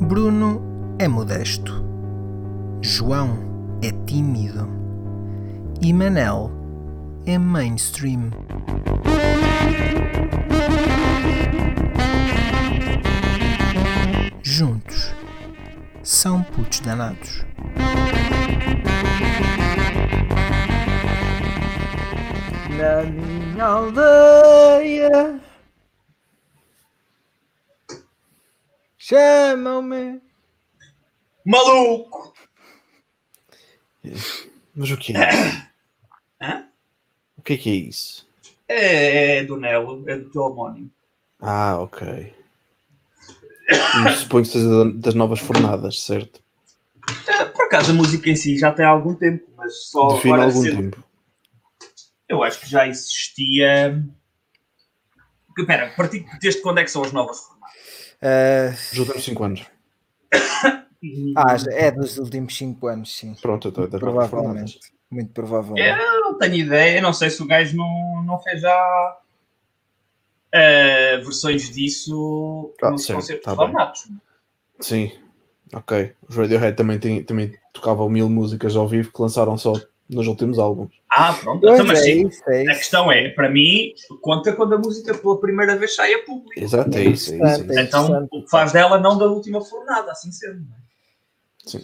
Bruno é modesto. João é tímido. E Manel é mainstream. Juntos são putos danados. Na minha aldeia chamam-me Maluco! Mas o que é? Hã? O que é que é isso? É, é do Nelo, é do teu homónimo. Ah, ok. Suponho que seja da- das novas fornadas, certo? É, Por acaso a música em si já tem algum tempo, mas só Define agora algum tempo. Eu acho que já existia. Espera, a partir desde quando é que são as novas formadas? Os últimos 5 anos. ah, é dos últimos 5 anos, sim. Pronto, fornadas. Provavelmente. Muito provavelmente. Eu não tenho ideia, eu não sei se o gajo não, não fez já eh, versões disso Ah, nos certo, concertos tá bem. formados. Sim, ok. Os Radiohead também, tem, também tocavam mil músicas ao vivo que lançaram só nos últimos álbuns. Ah, pronto. Pois Então, mas é sim, isso, é a questão é, para mim, conta quando a música pela primeira vez sai a público. Exato, é isso. É isso, é isso. é Então, o que faz dela não da última fornada, assim sendo. não é?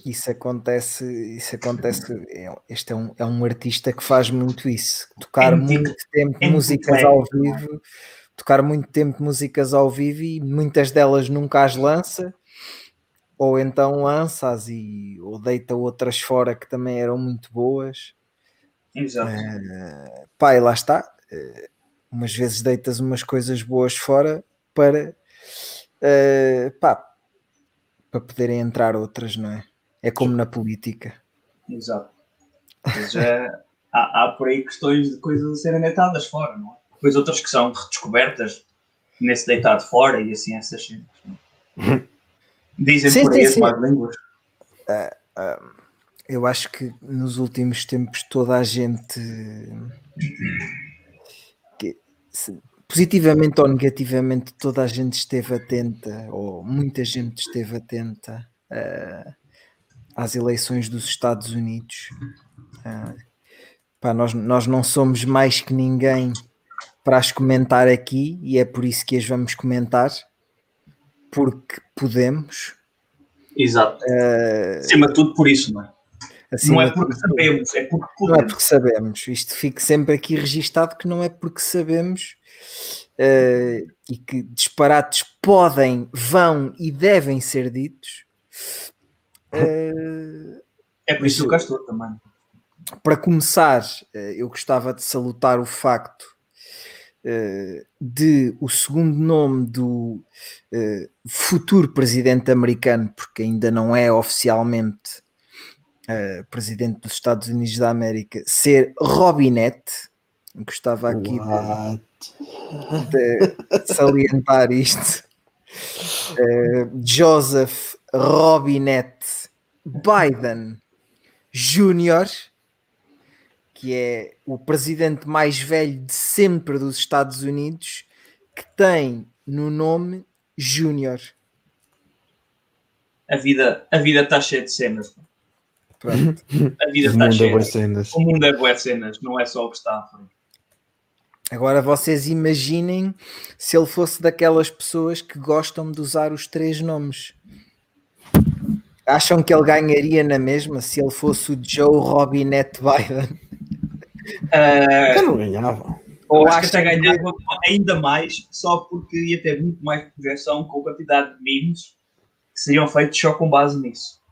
Isso acontece, isso acontece. é- Este é um, é um artista que faz muito isso. Tocar É muito tempo é músicas ao é? vivo, tocar muito tempo músicas ao vivo e muitas delas nunca as lança, ou então lança-as e ou deita outras fora que também eram muito boas. Exato. Eh, pá, e lá está. Eh, umas vezes deitas umas coisas boas fora para eh, pá, para poderem entrar outras, não é? É como na política. Exato. Mas, há, há por aí questões de coisas a serem deitadas fora, não é? Depois outras que são redescobertas nesse deitado fora e assim essas cenas. Dizem Sim, por aí sim, as sim. más línguas. Eu acho que nos últimos tempos toda a gente que, se- positivamente ou negativamente toda a gente esteve atenta ou muita gente esteve atenta eh, às eleições dos Estados Unidos. Pá, nós, nós não somos mais que ninguém para as comentar aqui e é por isso que as vamos comentar porque podemos. Exato. Acima de tudo por isso, não é? não é porque sabemos, é porque Não é podemos. porque sabemos. Isto fica sempre aqui registado que não é porque sabemos eh, e que disparates podem, vão e devem ser ditos. Eh, É por isso que eu cá estou também. para começar, eu gostava de salutar o facto eh, de o segundo nome do eh, futuro presidente americano, porque ainda não é oficialmente eh, presidente dos Estados Unidos da América, ser Robinette. Gostava aqui de, de salientar isto. Joseph Robinette Biden Jr., que é o presidente mais velho de sempre dos Estados Unidos, que tem no nome Júnior. A vida, a vida está cheia de cenas. Pronto. A vida O está mundo é cheia. boas cenas. O mundo é boas cenas, não é só o que está à frente. Agora vocês imaginem se ele fosse daquelas pessoas que gostam de usar os três nomes. Acham que ele ganharia na mesma se ele fosse o Joe Robinette Biden? Ah, Eu não ganhava. Ou acho que acham até que- ganhava ainda mais, só porque ia ter muito mais projeção com a quantidade de memes que seriam feitos só com base nisso.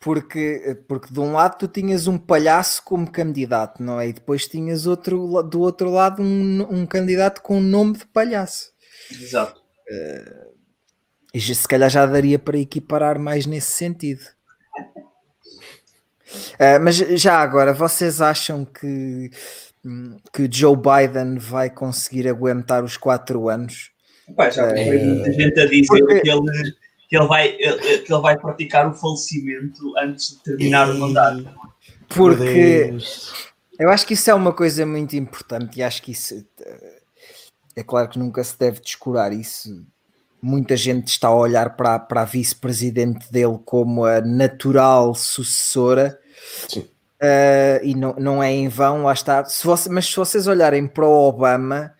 Porque, porque de um lado tu tinhas um palhaço como candidato, não é? E depois tinhas outro, do outro lado um, um candidato com o nome de palhaço. Exato. E já- se calhar já daria para equiparar mais nesse sentido. Ah, mas já agora, vocês acham que, hum, que Joe Biden vai conseguir aguentar os quatro anos? Pá, já É. foi muita gente a dizer Porque- que, ele, que, ele vai, que ele vai praticar o falecimento antes de terminar o mandato. Porque eu acho que isso é uma coisa muito importante e acho que isso. eh, é claro que nunca se deve descurar isso. Muita gente está a olhar para, para a vice-presidente dele como a natural sucessora. Sim. Uh, e não, não é em vão, lá está. Se você, mas se vocês olharem para o Obama,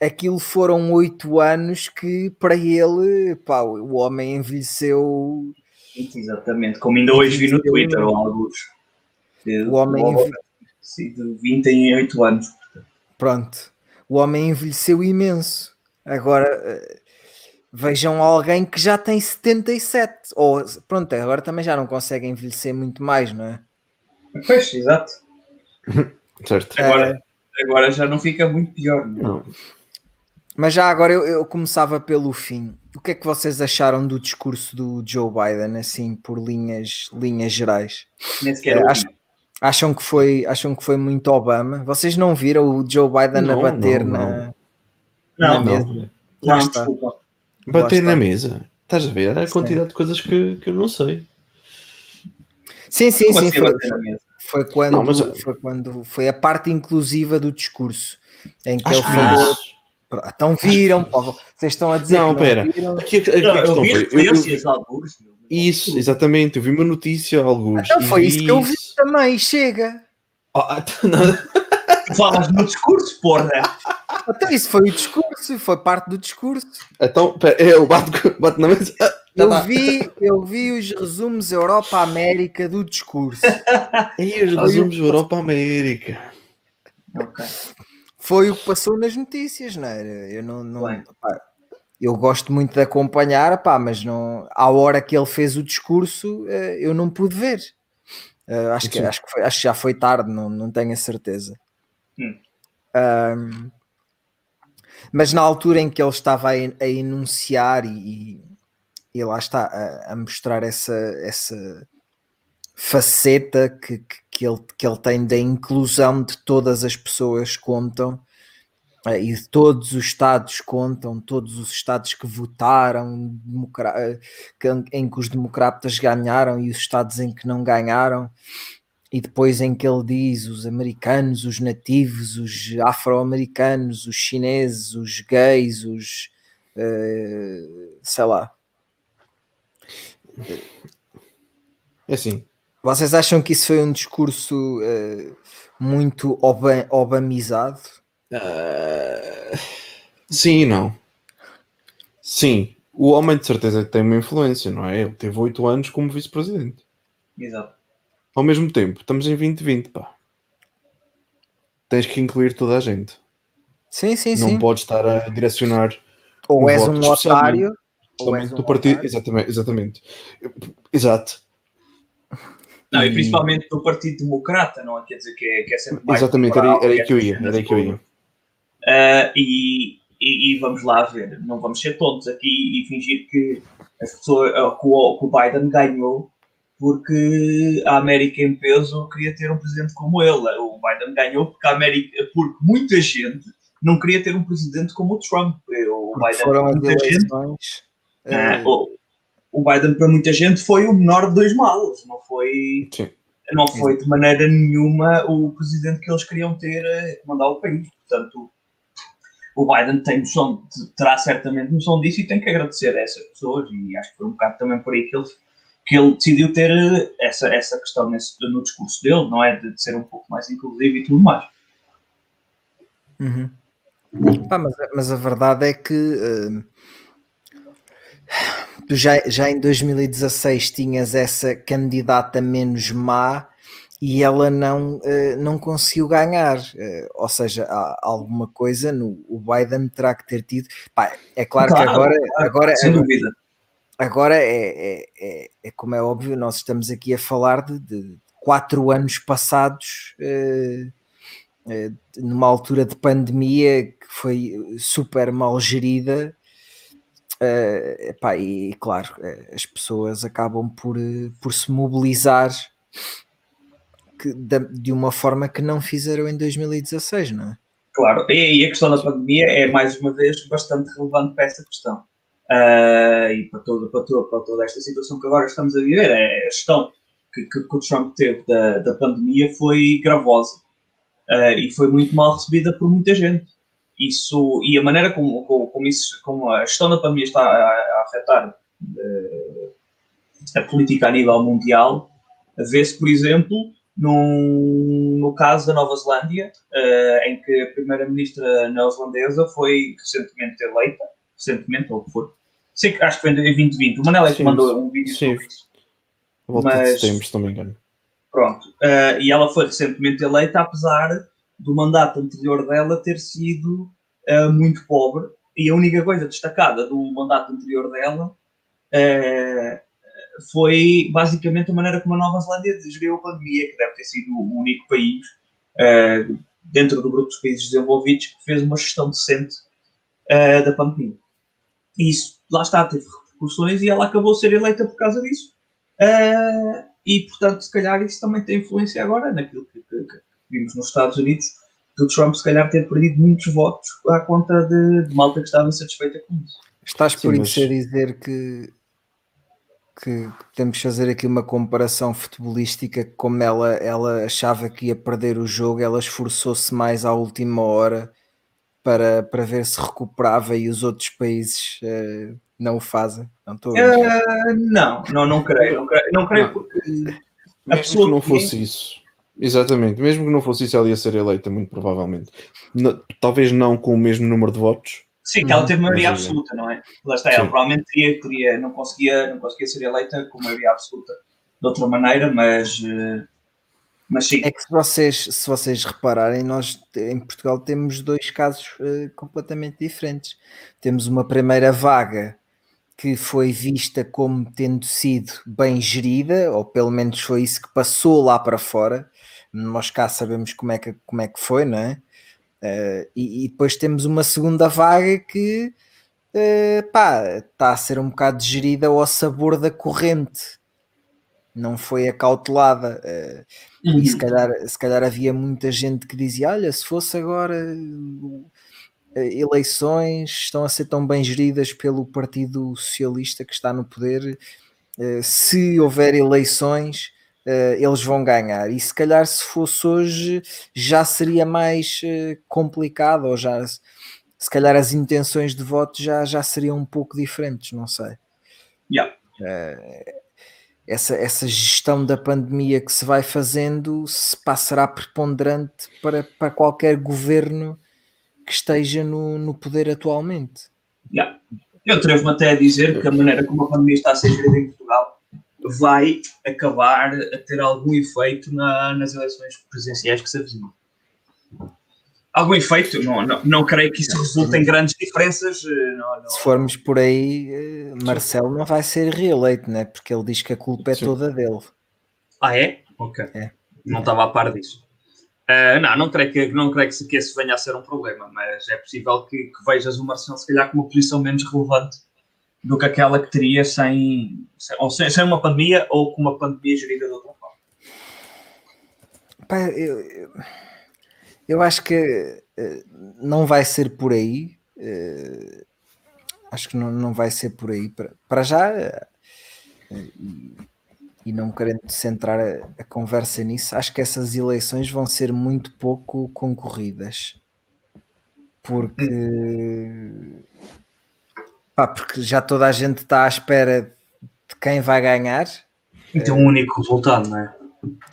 aquilo foram oito anos que para ele, pá, o homem envelheceu. Exatamente, como ainda hoje vi no Twitter, ou alguns. O homem envelheceu. De 28 anos. Pronto, o homem envelheceu imenso. Agora eh, vejam alguém que já tem 77, ou pronto, agora também já não consegue envelhecer muito mais, não é? Pois, exato. certo. Agora, agora já não fica muito pior. Não. é? Não. Mas já agora eu, eu começava pelo fim. O que é que vocês acharam do discurso do Joe Biden, assim, por linhas, linhas gerais? Nem sequer É, ouvi. acho- Acham que, foi, acham que foi muito Obama? Vocês não viram o Joe Biden Não, a bater não, na. não. Não, na não, mesa? Não. Está. desculpa. Bater na mesa. Estás a ver? A quantidade de coisas que, que eu não sei. Sim, sim, Como sim. assim Foi, foi quando, Não, mas- foi quando foi a parte inclusiva do discurso em que Acho ele falou. isso. Então viram, pô, vocês estão a dizer Não, que pera. viram. Aqui, aqui a Não, eu questão vi foi. eu- eu- referências a alguns. meu. isso, exatamente. Eu vi uma notícia, alguns. Então foi isso que eu vi isso. também, chega. Ah, não. Tu falas no discurso, porra. Até isso foi o discurso, foi parte do discurso. Então, pera, eu bato, bato na mesa. Ah, Eu tá. vi, eu vi os resumos Europa-América do discurso. Aí os resumos Europa-América. Ok. Foi o que passou nas notícias, não é? Eu não, não- pá, eu gosto muito de acompanhar, pá, mas não, à hora que ele fez o discurso, eh, eu não pude ver. Eh, acho, que, acho, que foi- acho que já foi tarde, não, não tenho a certeza. Hum. Ahm, mas na altura em que ele estava a, a enunciar e, e- lá está a, a mostrar essa, essa faceta que, que, que ele, que ele tem da inclusão de todas as pessoas contam eh, e todos os estados contam, todos os estados que votaram, eh, em que os democratas ganharam e os estados em que não ganharam, e depois em que ele diz os americanos, os nativos, os afro-americanos, os chineses, os gays, os eh, sei lá. É assim. Vocês acham que isso foi um discurso eh, muito oba- obamizado? ah, sim e não. Sim. O homem de certeza que tem uma influência, não é? Ele teve oito anos como vice-presidente. Exato. Ao mesmo tempo, estamos em 2020, pá. Tens que incluir toda a gente. Sim, sim, não sim. podes estar a direcionar Ou um és voto, um otário, ou és um do partido. otário. Exatamente, exatamente. Exato. Não, e principalmente do Partido Democrata, não é? Quer dizer que é, que é sempre mais. Exatamente, era, era aí é que eu ia. Era aí que eu ia. Ah, e, e, e vamos lá ver, não vamos ser tontos aqui e fingir que, as pessoas, ah, que, o, que o Biden ganhou porque a América em peso queria ter um presidente como ele. O Biden ganhou porque, a América, porque muita gente não queria ter um presidente como o Trump. O Porque Biden, foram muita gente, eleições. ah, eh, o, o Biden para muita gente foi o menor de dois males, não foi Sim. não foi de maneira nenhuma o presidente que eles queriam ter a comandar o país. Portanto, o Biden tem noção, terá certamente noção disso e tem que agradecer a essas pessoas. E acho que foi um bocado também por aí que ele, que ele decidiu ter eh, essa, essa questão nesse, no discurso dele, não é? De, de ser um pouco mais inclusivo e tudo mais. Uhum. Pá, mas, mas a verdade é que eh, tu já, já em 2016 tinhas essa candidata menos má e ela não, eh, não conseguiu ganhar. Eh, ou seja, há alguma coisa no o Biden terá que ter tido. Pá, é claro, Claro, que agora, claro, agora, Sem dúvida. Agora é, é, é, é como é óbvio, nós estamos aqui a falar de, de quatro anos passados, eh, eh, numa altura de pandemia que foi super mal gerida. eh, epá, e claro, eh, as pessoas acabam por, eh, por se mobilizar que, de uma forma que não fizeram em 2016, não é? Claro, e a questão da pandemia é mais uma vez bastante relevante para essa questão. Ah, e para toda, para, toda, para toda esta situação que agora estamos a viver, é a gestão que, que, que o Trump teve da, da pandemia foi gravosa Ah, e foi muito mal recebida por muita gente. isso, e a maneira como, como, isso, como a gestão da pandemia está a, a afetar uh, a política a nível mundial, vê-se, por exemplo, num, no caso da Nova Zelândia, uh, em que a primeira-ministra neozelandesa foi recentemente eleita, recentemente, ou o que for, sei que acho que foi em 2020, o Manel é que mandou um vídeo sobre isso. Volta Mas- de setembro, se não me engano. Pronto. Uh, e ela foi recentemente eleita, apesar do mandato anterior dela ter sido uh, muito pobre. E a única coisa destacada do mandato anterior dela uh, foi basicamente a maneira como a Nova Zelândia geriu a pandemia, que deve ter sido o único país dentro do grupo dos países desenvolvidos que fez uma gestão decente da pandemia. Isso, lá está, teve repercussões e ela acabou de ser eleita por causa disso. Uh, e, portanto, se calhar isso também tem influência agora naquilo que, que- que vimos nos Estados Unidos, do Trump se calhar ter perdido muitos votos à conta de, de malta que estava insatisfeita com isso. Estás por Sim, isso mas- a dizer que, que temos que fazer aqui uma comparação futebolística, como ela, ela achava que ia perder o jogo, ela esforçou-se mais à última hora para, para ver se recuperava e os outros países eh, não o fazem. Não estou. Uh, não, não, não creio. Não creio, não creio Não. porque a Mesmo pessoa que não fosse isso. Exatamente, mesmo que não fosse isso, ela ia ser eleita, muito provavelmente. Talvez não com o mesmo número de votos. Sim, que ela teve maioria Mas, absoluta, não é? Lá está, ela Sim. provavelmente teria, teria, não, conseguia, não conseguia ser eleita com maioria absoluta de outra maneira, mas, eh, mas sim. É que se vocês, se vocês repararem, nós em Portugal temos dois casos eh, completamente diferentes. Temos uma primeira vaga que foi vista como tendo sido bem gerida, ou pelo menos foi isso que passou lá para fora. Nós cá sabemos como é que, como é que foi, não é? Eh, e, e depois temos uma segunda vaga que pá, está a ser um bocado gerida ao sabor da corrente, não foi acautelada. eh, e se calhar, se calhar havia muita gente que dizia: Olha, se fosse agora uh, eleições estão a ser tão bem geridas pelo Partido Socialista que está no poder, uh, se houver eleições, eles vão ganhar. E se calhar, se fosse hoje, já seria mais complicado, ou já se calhar as intenções de voto já, já seriam um pouco diferentes, não sei Yeah. Essa, essa gestão da pandemia que se vai fazendo se passará preponderante para, para qualquer governo que esteja no, no poder atualmente. Yeah. Eu atrevo-me até a dizer que a maneira como a pandemia está a ser gerida em Portugal vai acabar a ter algum efeito na- nas eleições presidenciais que se avizinham. Algum efeito? Não, não, não creio que isso resulte em grandes diferenças. eh, Não, não. Se formos por aí, eh, Marcelo não vai ser reeleito, né? porque ele diz que a culpa é Sim. toda dele. Ah, é? Ok. É. Não estava a par disso. Ah, não, não creio, que, não creio que, se- que esse venha a ser um problema, mas é possível que, que vejas o Marcelo se calhar com uma posição menos relevante do que aquela que teria sem, sem, ou sem, sem uma pandemia ou com uma pandemia gerida de outra forma. Pá, eu, eu, eu acho que eh, não vai ser por aí. eh, acho que não, não vai ser por aí. Para, para já, eh, e, e não querendo centrar a, a conversa nisso, acho que essas eleições vão ser muito pouco concorridas. Porque, pá, porque já toda a gente está à espera de quem vai ganhar. E tem um único resultado, não é?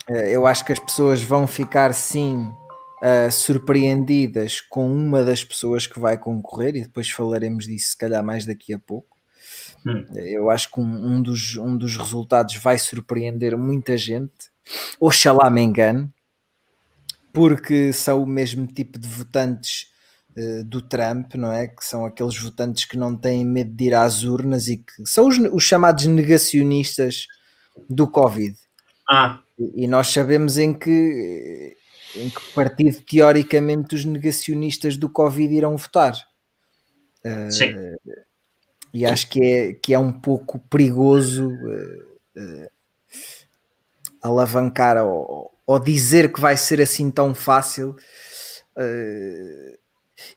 Eu acho que as pessoas vão ficar sim eh, surpreendidas com uma das pessoas que vai concorrer e depois falaremos disso se calhar mais daqui a pouco. Hum. Eu acho que um, um dos, um dos resultados vai surpreender muita gente. Oxalá me engane, porque são o mesmo tipo de votantes eh, do Trump, não é? Que são aqueles votantes que não têm medo de ir às urnas e que são os, os chamados negacionistas do Covid. Ah, E e nós sabemos em que, em que partido, teoricamente, os negacionistas do Covid irão votar. sim. E acho que é, que é um pouco perigoso eh, eh, alavancar ou, ou dizer que vai ser assim tão fácil.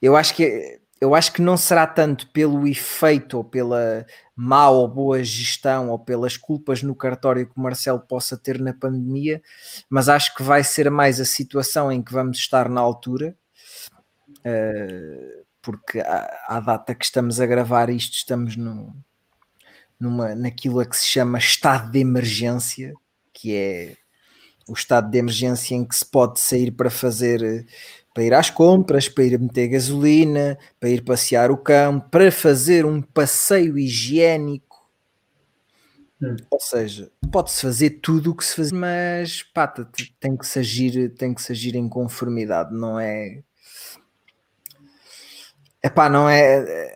Eu acho que eu acho que não será tanto pelo efeito ou pela má ou boa gestão ou pelas culpas no cartório que o Marcelo possa ter na pandemia, mas acho que vai ser mais a situação em que vamos estar na altura Uh, porque à, data que estamos a gravar isto, estamos no, numa, naquilo a que se chama estado de emergência, que é o estado de emergência em que se pode sair para fazer para ir às compras, para ir meter gasolina, para ir passear o cão, para fazer um passeio higiênico. Hum. Ou seja, pode-se fazer tudo o que se faz, mas pata, tem que se agir, tem que se agir em conformidade, não é? Epá, não é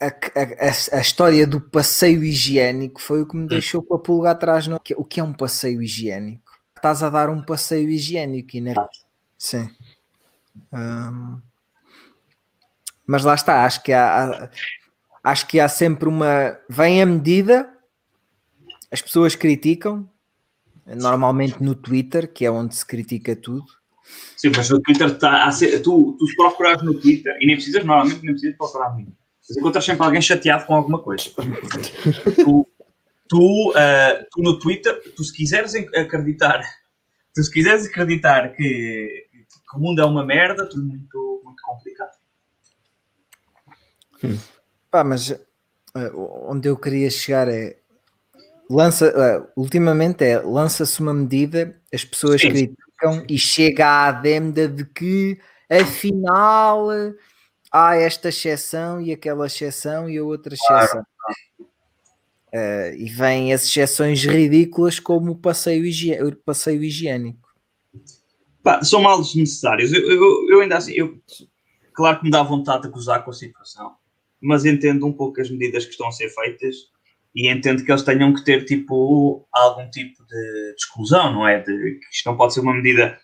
a, a, a, história do passeio higiênico foi o que me hum. deixou com a pulga atrás. No... O que é um passeio higiênico? Estás a dar um passeio higiênico e na... Sim. Um... Mas lá está, acho que há, acho que há sempre uma. Vem a medida, as pessoas criticam, normalmente no Twitter, que é onde se critica tudo. Sim, mas no Twitter ser, tu, tu se procurares no Twitter, e nem precisas, normalmente nem precisas procurar muito mas encontras sempre alguém chateado com alguma coisa. tu, tu, uh, tu, no Twitter, tu se quiseres acreditar, tu se quiseres acreditar que, que o mundo é uma merda, tudo muito, muito complicado. Hum. Pá, mas uh, onde eu queria chegar é lança, uh, ultimamente é lança-se uma medida, as pessoas Sim. criticam e chega à adenda de que afinal há esta exceção e aquela exceção e a outra exceção. Claro. Uh, e vêm as exceções ridículas como o passeio, higie o passeio higiênico. Pá, são mal desnecessários. Eu, eu, eu, ainda assim, eu, claro que me dá vontade de gozar com a situação, mas entendo um pouco as medidas que estão a ser feitas e entendo que eles tenham que ter tipo algum tipo de, de exclusão, não é? De, que isto não pode ser uma medida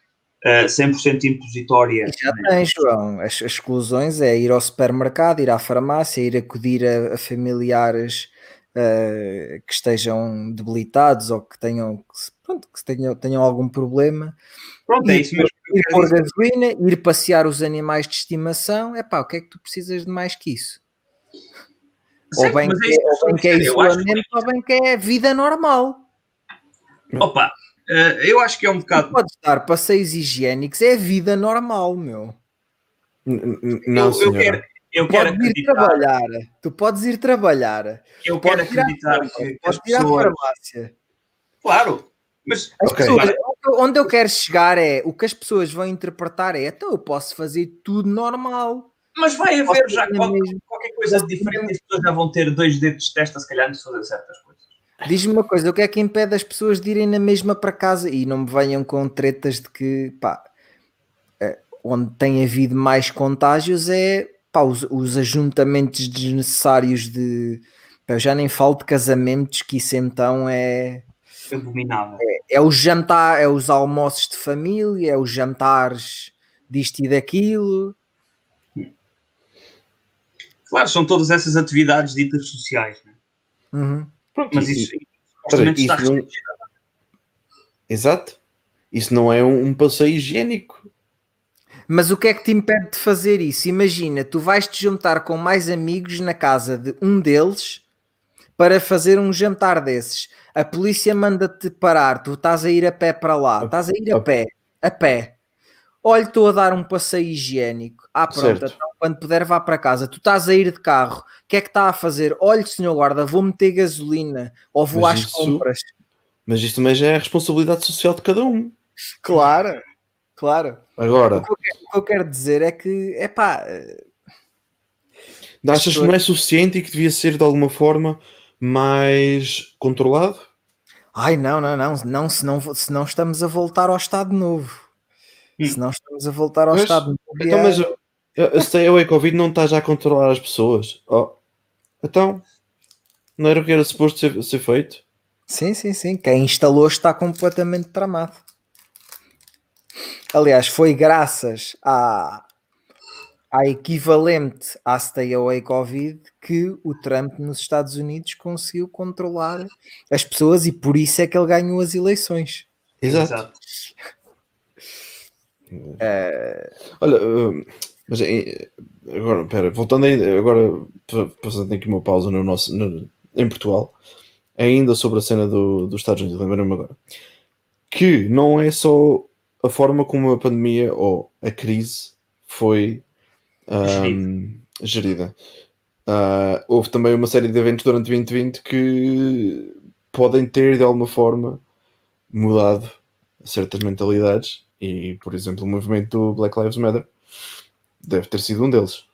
uh, eh, 100% impositória. Já tem, João. As, as, exclusões é ir ao supermercado, ir à farmácia, ir acudir a, a familiares uh, que estejam debilitados ou que tenham, pronto, que tenham, tenham algum problema. Pronto, é isso mesmo. Ir pôr gasolina, ir passear os animais de estimação. É pá, o que é que tu precisas de mais que isso? Certo, ou bem que, é, ou bem que é isolamento, ou bem que é vida normal. Opa, Uh, eu acho que é um bocado. Tu podes dar passeios higiênicos, é vida normal, meu. Não, eu, eu quero, eu quero acreditar. ir trabalhar. Tu podes ir trabalhar. Eu quero acreditar que. Podes ir à farmácia. Claro. Mas okay. pessoas, onde eu quero chegar é o que as pessoas vão interpretar é então eu posso fazer tudo normal. Mas vai haver já qualquer, qualquer coisa diferente e as pessoas já vão ter dois dedos de testa, se calhar, de fazer certas coisas. Diz-me uma coisa, o que é que impede as pessoas de irem na mesma para casa e não me venham com tretas de que, pá, é, onde tem havido mais contágios é pá, os, os ajuntamentos desnecessários de. Eu já nem falo de casamentos, que isso então é. Abominável. É, é o jantar, é os almoços de família, é os jantares disto e daquilo. Claro, são todas essas atividades ditas sociais. Né? Uhum. Pronto, mas isso, isso não... Exato. Isso não é um, passeio higiênico. Mas o que é que te impede de fazer isso? Imagina, tu vais te juntar com mais amigos na casa de um deles para fazer um jantar desses. A polícia manda-te parar, tu estás a ir a pé para lá, estás a ir a pé, a pé. Olha, estou a dar um passeio higiênico. Ah, pronto, então, quando puder vá para casa. Tu estás a ir de carro, o que é que está a fazer? Olha, senhor guarda, vou meter gasolina ou vou mas às isso, compras. Mas isto também já é a responsabilidade social de cada um. Claro, claro. Agora, o que eu quero, que eu quero dizer é que, é pá. Achas que não é suficiente e que devia ser de alguma forma mais controlado? Ai, não, não, não, não, senão, senão estamos a voltar ao estado novo. Hum. Senão estamos a voltar ao mas, estado novo. Então, mas a Stay Away Covid não está já a controlar as pessoas. Oh. Então, não era o que era suposto ser, ser feito? Sim, sim, sim. Quem instalou está completamente tramado. Aliás, foi graças à, à equivalente à Stay Away Covid que o Trump nos Estados Unidos conseguiu controlar as pessoas e por isso é que ele ganhou as eleições. Exato. Exato. Uh... Olha, uh, mas agora, pera, voltando ainda, agora passando aqui uma pausa no nosso, no, em Portugal, ainda sobre a cena do, dos Estados Unidos, lembrei-me agora, que não é só a forma como a pandemia ou a crise foi um, gerida. Uh, houve também uma série de eventos durante 2020 que podem ter de alguma forma mudado certas mentalidades e, por exemplo, o movimento do Black Lives Matter deve ter sido um deles.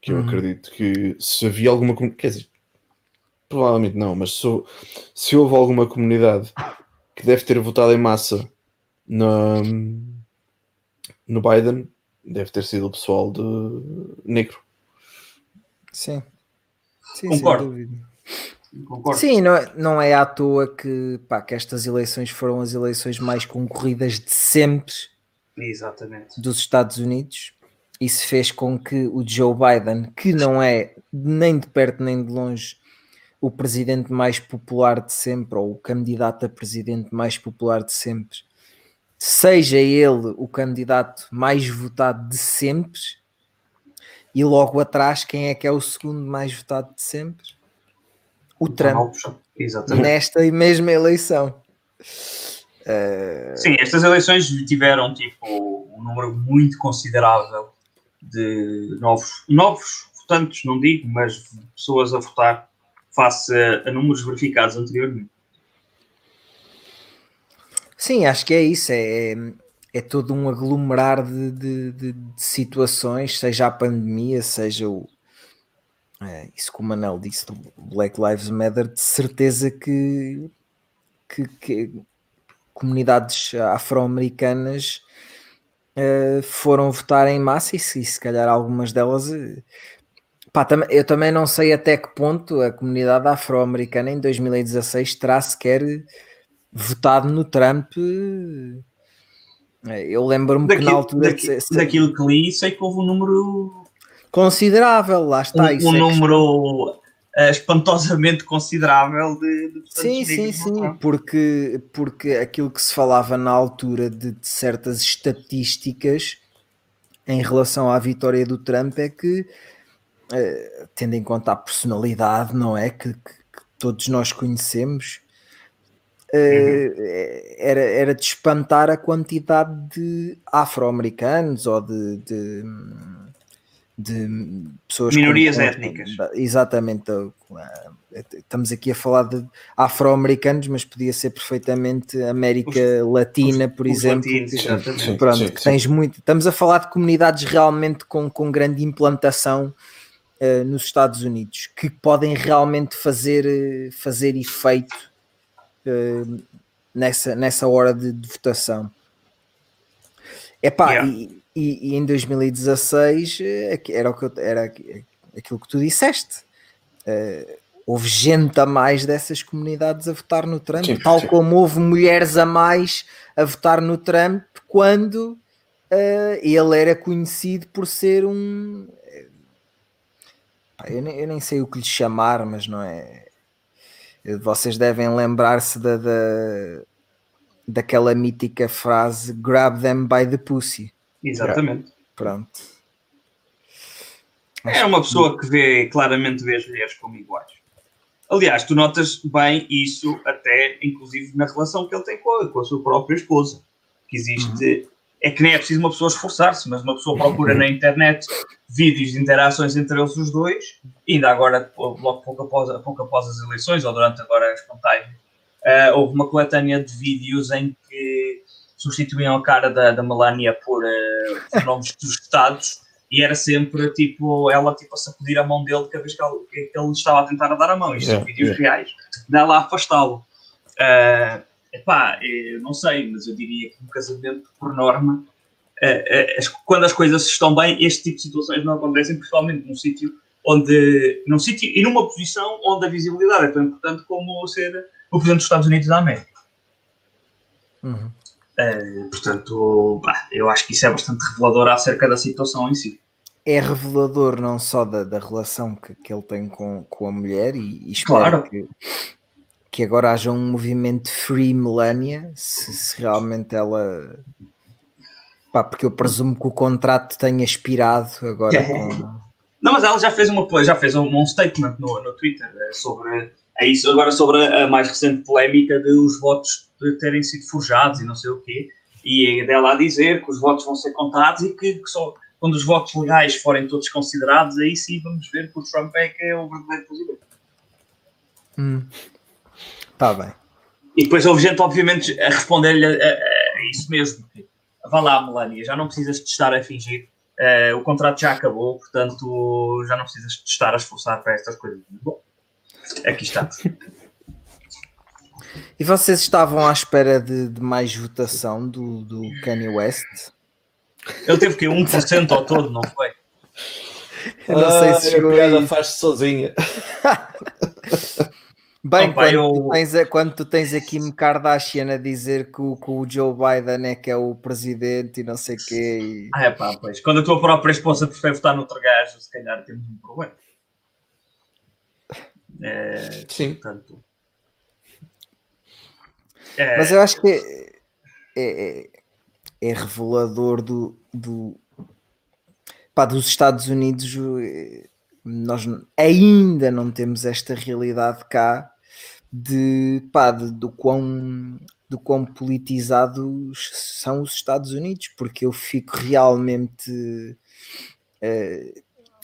Que eu Uhum. acredito que se havia alguma quer dizer, provavelmente não, mas se, se houve alguma comunidade que deve ter votado em massa na, no Biden, deve ter sido o pessoal de negro. Sim. Sim, Concordo. sem dúvida. Concordo. Sim, não é, não é à toa que, pá, que estas eleições foram as eleições mais concorridas de sempre Exatamente. dos Estados Unidos. Isso fez com que o Joe Biden, que não é nem de perto nem de longe o presidente mais popular de sempre, ou o candidato a presidente mais popular de sempre, seja ele o candidato mais votado de sempre, e logo atrás, quem é que é o segundo mais votado de sempre? O Trump, Exatamente. nesta mesma eleição. Sim, estas eleições tiveram tipo um número muito considerável de novos, novos votantes, não digo, mas pessoas a votar face a, a números verificados anteriormente. Sim, acho que é isso. É, é, é todo um aglomerar de, de- de- de situações, seja a pandemia, seja o. é, isso que o Manel disse do Black Lives Matter, de certeza que, que, que comunidades afro-americanas eh, foram votar em massa e se, se calhar algumas delas. eh, pá, tam- eu também não sei até que ponto a comunidade afro-americana em 2016 terá sequer votado no Trump. eh, Eu lembro-me que na Daquilo, altura de daqui- ser- ser daquilo que li, sei que houve um número, considerável, lá está. um, um número eh, espantosamente considerável de, de Sim, sim, sim, porque, porque aquilo que se falava na altura de, de certas estatísticas em relação à vitória do Trump é que, eh, tendo em conta a personalidade, não é? Que, que- que todos nós conhecemos, eh, era, era de espantar a quantidade de afro-americanos ou de, de, de pessoas Minorias com- étnicas. exatamente. ah, Estamos aqui a falar de afro-americanos, mas podia ser perfeitamente América Latina, por Os exemplo. latinos, que- exatamente. Sim, Pronto, sim, que tens muito. Estamos a falar de comunidades realmente com, com grande implantação eh, nos Estados Unidos que podem realmente fazer, eh, fazer efeito eh, nessa, nessa hora de, de votação. Epá, Yeah. e, e, e em 2016 eh, era, o que eu- era aqui- aquilo que tu disseste. Eh, houve gente a mais dessas comunidades a votar no Trump, Sim, tal sim. como houve mulheres a mais a votar no Trump quando eh, ele era conhecido por ser um. pá, Eu nem, eu nem sei o que lhe chamar, mas não é. Vocês devem lembrar-se da, da, daquela mítica frase Grab them by the pussy. Exatamente. Pronto. É uma pessoa que vê, claramente vê as mulheres como iguais. Aliás, tu notas bem isso até, inclusive, na relação que ele tem com a, com a sua própria esposa. Que existe... É que nem é preciso uma pessoa esforçar-se, mas uma pessoa procura na internet vídeos de interações entre eles os dois, ainda agora, logo pouco após, pouco após as eleições, ou durante agora as contagens, eh, houve uma coletânea de vídeos em que substituíam a cara da, da Melania por, por nomes dos estados e era sempre tipo ela tipo a sacudir a mão dele cada vez que ele, que ele estava a tentar dar a mão. Isto Yeah, são vídeos yeah. reais. Dá lá a afastá-lo. Ah, epá, eu não sei, mas eu diria que um casamento, por norma, eh, eh, quando as coisas estão bem, este tipo de situações não acontecem, principalmente num sítio onde, num sítio e numa posição onde a visibilidade é tão importante como ser o Presidente dos Estados Unidos da América. Uhum. Eh, portanto, bah, eu acho que isso é bastante revelador acerca da situação em si. é revelador não só da, da relação que, que ele tem com, com a mulher e, e espero Claro. que, que agora haja um movimento Free Melania, se, se realmente ela pá, porque eu presumo que o contrato tenha expirado agora com, Não, mas ela já fez uma já fez um, um statement no, no Twitter eh, sobre é isso agora sobre a, a mais recente polémica de os votos de terem sido forjados e não sei o quê e dela a dizer que os votos vão ser contados e que, que só quando os votos legais forem todos considerados, aí sim vamos ver que o Trump é que é o verdadeiro presidente. Hum. Tá bem. E depois houve gente, obviamente, a responder-lhe a, a- a isso mesmo. que, Vá lá, Melania, já não precisas de estar a fingir. eh, o contrato já acabou, portanto, já não precisas de estar a esforçar para estas coisas. Bom, aqui está. E vocês estavam à espera de, de mais votação do, do Kanye West? Ele teve que 1% ao todo, não foi? Eu não sei se Ah, chegou a piada faz-se sozinha. Bem, Opa, quando, eu- tu tens, quando tu tens a Kim Kardashian a dizer que o, que o Joe Biden é que é o presidente e não sei o quê. E... Ah, é pá, pois. Quando a tua própria esposa prefere votar noutro gajo, se calhar temos um problema. É, Sim. portanto. É, Mas eu acho que é, é- é revelador do, do pá, dos Estados Unidos. eh, Nós ainda não temos esta realidade cá de, pá, de- do, quão, do quão politizados são os Estados Unidos, porque eu fico realmente. eh,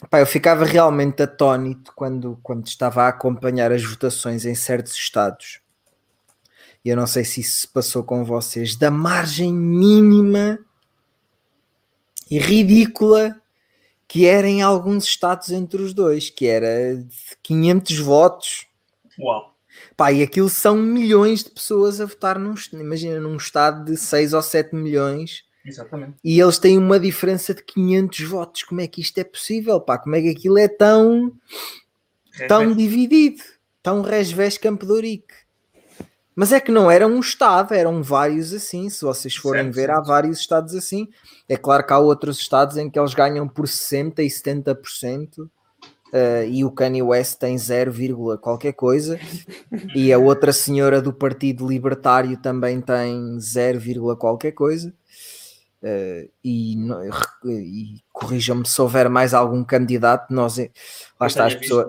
pá, eu ficava realmente atónito quando, quando estava a acompanhar as votações em certos estados e eu não sei se isso se passou com vocês, da margem mínima e ridícula que era em alguns estados entre os dois, que era de 500 votos. Uau. Pá, e aquilo são milhões de pessoas a votar num, imagina, num estado de 6 ou 7 milhões Exatamente. e eles têm uma diferença de 500 votos. Como é que isto é possível? Pá, como é que aquilo é tão tão dividido, tão resvés Campo de Ourique. Mas é que não era um estado, eram vários assim. Se vocês forem Certo, ver, certo. há vários estados assim. É claro que há outros estados em que eles ganham por 60% e 70%. Eh, e o Kanye West tem 0, vírgula qualquer coisa, e a outra senhora do Partido Libertário também tem 0, vírgula qualquer coisa. Eh, e, e corrijam-me se houver mais algum candidato, nós lá está, as pessoas,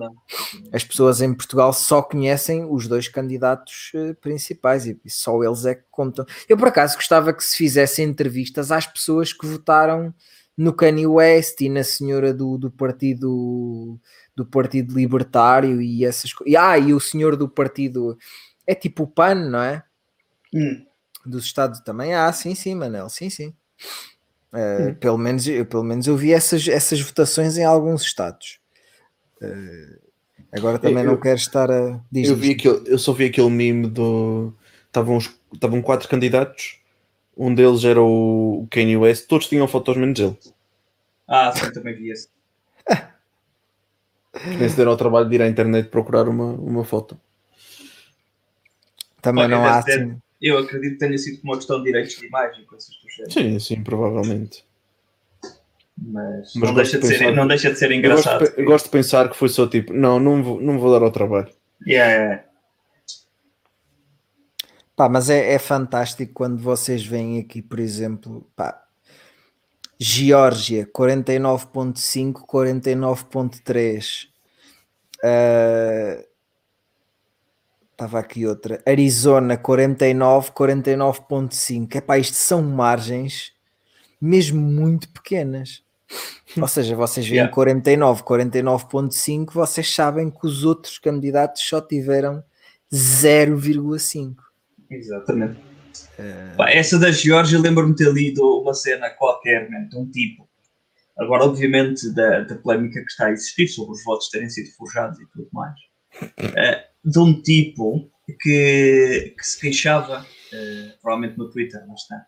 as pessoas em Portugal só conhecem os dois candidatos eh, principais e, e só eles é que contam. Eu, por acaso, gostava que se fizessem entrevistas às pessoas que votaram no Kanye West e na senhora do, do partido do Partido Libertário e essas coisas. Ah, e o senhor do partido é tipo o PAN, não é? Hum. Dos Estados também. Ah, sim, sim, Manel, sim, sim. Eh, pelo, menos, eu, pelo menos eu vi essas, essas votações em alguns estados. Eh, agora também Eu- não quero estar a. Diz, Eu, vi aquele, eu só vi aquele meme do. Estavam, os- estavam quatro candidatos. Um deles era o Kanye West. Todos tinham fotos menos ele. Ah, sim, também vi esse. Nem se deram ao trabalho de ir à internet procurar uma, uma foto. também Olha, não há deve assim. Eu acredito que tenha sido uma questão de direitos de imagem, coisas do género. Sim, sim, provavelmente. Mas, Mas não, gosto deixa de de ser, pensar- não deixa de ser Eu gosto, engraçado. de pe- eu gosto de pensar que foi só tipo, não, não vou, não vou dar ao trabalho. Yeah, yeah. Pá, mas é, é fantástico quando vocês veem aqui, por exemplo, pá, Geórgia 49.5, 49.3. Ah, Estava aqui outra. Arizona 49, 49.5. Epá, isto são margens mesmo muito pequenas. Ou seja, vocês veem Yeah. 49, 49.5, vocês sabem que os outros candidatos só tiveram 0,5. Exatamente. Pá, essa da Geórgia, lembro-me de ter lido uma cena qualquer, né, de um tipo. Agora, obviamente, da, da polémica que está a existir sobre os votos terem sido forjados e tudo mais. Eh, de um tipo que, que se queixava, eh, provavelmente no Twitter, lá está,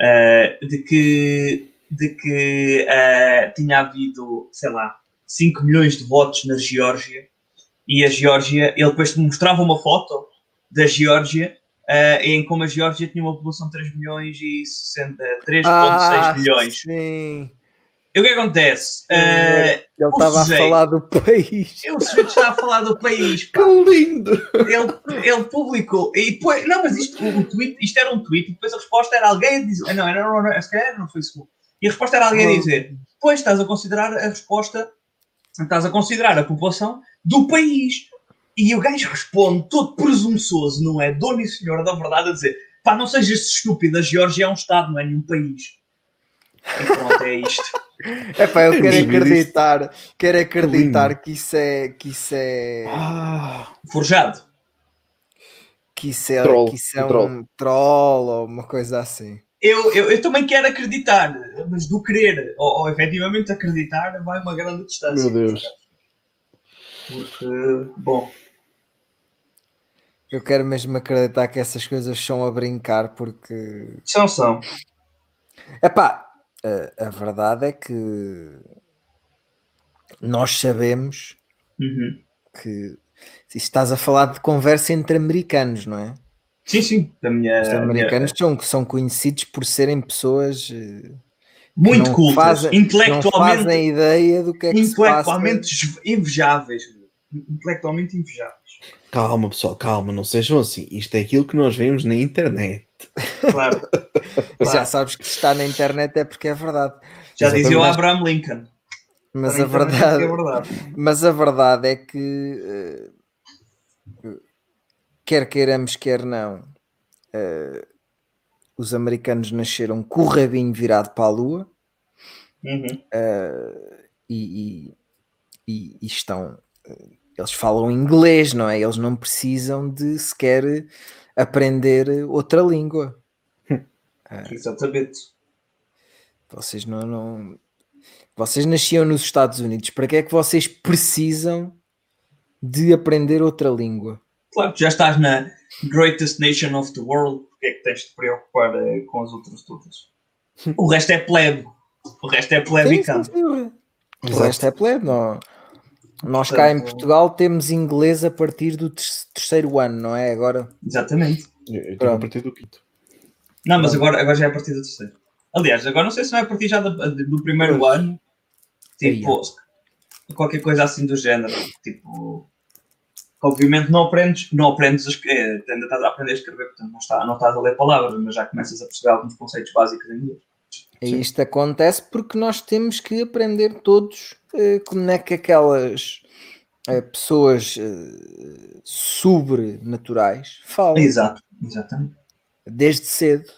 eh, de que, de que eh, tinha havido, sei lá, 5 milhões de votos na Geórgia e a Geórgia, ele depois mostrava uma foto da Geórgia eh, em como a Geórgia tinha uma população de 3 milhões e 60, 3,6 milhões. Sim. E o que acontece? Eh, Ele estava a falar do país. o sujeito está a falar do país, pá. Que lindo! ele, ele publicou e depois, não, mas isto, tweet, isto era um tweet e depois a resposta era alguém a dizer, não, era, não, não, se calhar era no Facebook, e a resposta era alguém a dizer, pois estás a considerar a resposta, estás a considerar a população do país. E o gajo responde todo presunçoso, não é? Dono e senhor da verdade, a dizer, pá, não sejas estúpido, a Geórgia é um estado, não é nenhum país. E pronto, é isto. Epá, eu Eu quero acreditar, quero acreditar que isso é que isso é Ah, Forjado. que isso é, Troll, que isso é um troll. um troll ou uma coisa assim. Eu, eu, eu também quero acreditar, mas do querer ou, ou efetivamente acreditar vai uma grande distância. Meu Deus. Porque, bom, Eu quero mesmo acreditar que essas coisas são a brincar porque são, são. Epá, a, a verdade é que nós sabemos Uhum. que se estás a falar de conversa entre americanos, não é? Sim, sim. Minha, Os a minha- americanos são, são conhecidos por serem pessoas eh, muito não cultas, fazem- não intelectualmente, fazem ideia do que é que se passa. intelectualmente invejáveis. Intelectualmente invejáveis. Calma, pessoal, calma, não sejam assim. Isto é aquilo que nós vemos na internet. Claro. Já claro. sabes que se está na internet é porque é verdade. Já Exatamente. dizia o Abraham Lincoln. Mas Na a internet verdade, é verdade. mas a verdade é que eh, quer queiramos, quer não, eh, os americanos nasceram com o rabinho virado para a lua Uhum. e, e- e- e estão. Eles falam inglês, não é? Eles não precisam de sequer aprender outra língua. Exatamente. Vocês não, não- Vocês nasciam nos Estados Unidos. Para que é que vocês precisam de aprender outra língua? Claro que já estás na greatest nation of the world, porque é que tens de te preocupar eh, com as outras todas? O resto é plebe. O resto é plebe Sim, e canto. o resto é plebe. Não. Nós cá em Portugal temos inglês a partir do ter- terceiro ano, não é? Agora. Exatamente. Eu, eu a partir do quinto. Não, mas agora, agora já é a partir do terceiro. Aliás, agora não sei se não é a partir já do, do primeiro Pois. ano. Tipo, qualquer coisa assim do género. Tipo, obviamente não aprendes, não aprendes a escrever, ainda estás a aprender a escrever, portanto não, está, não estás a ler palavras, mas já começas a perceber alguns conceitos básicos em inglês. Sim. isto acontece porque nós temos que aprender todos eh, como é que aquelas eh, pessoas eh, sobrenaturais falam Exato, exatamente. desde cedo.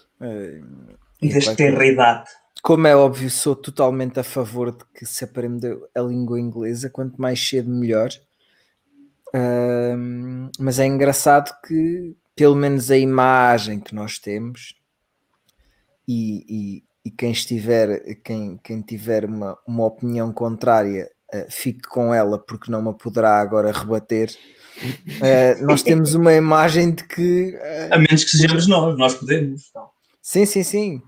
E Desde vai- ter a idade. como é óbvio, sou totalmente a favor de que se aprenda a língua inglesa, quanto mais cedo melhor. Mas é engraçado que, pelo menos, a imagem que nós temos e, e- e quem estiver, quem, quem tiver uma, uma opinião contrária, eh, fique com ela, porque não me poderá agora rebater. Eh, nós temos uma imagem de que eh, A menos que sejamos nós, nós podemos. Então. Sim, sim, sim.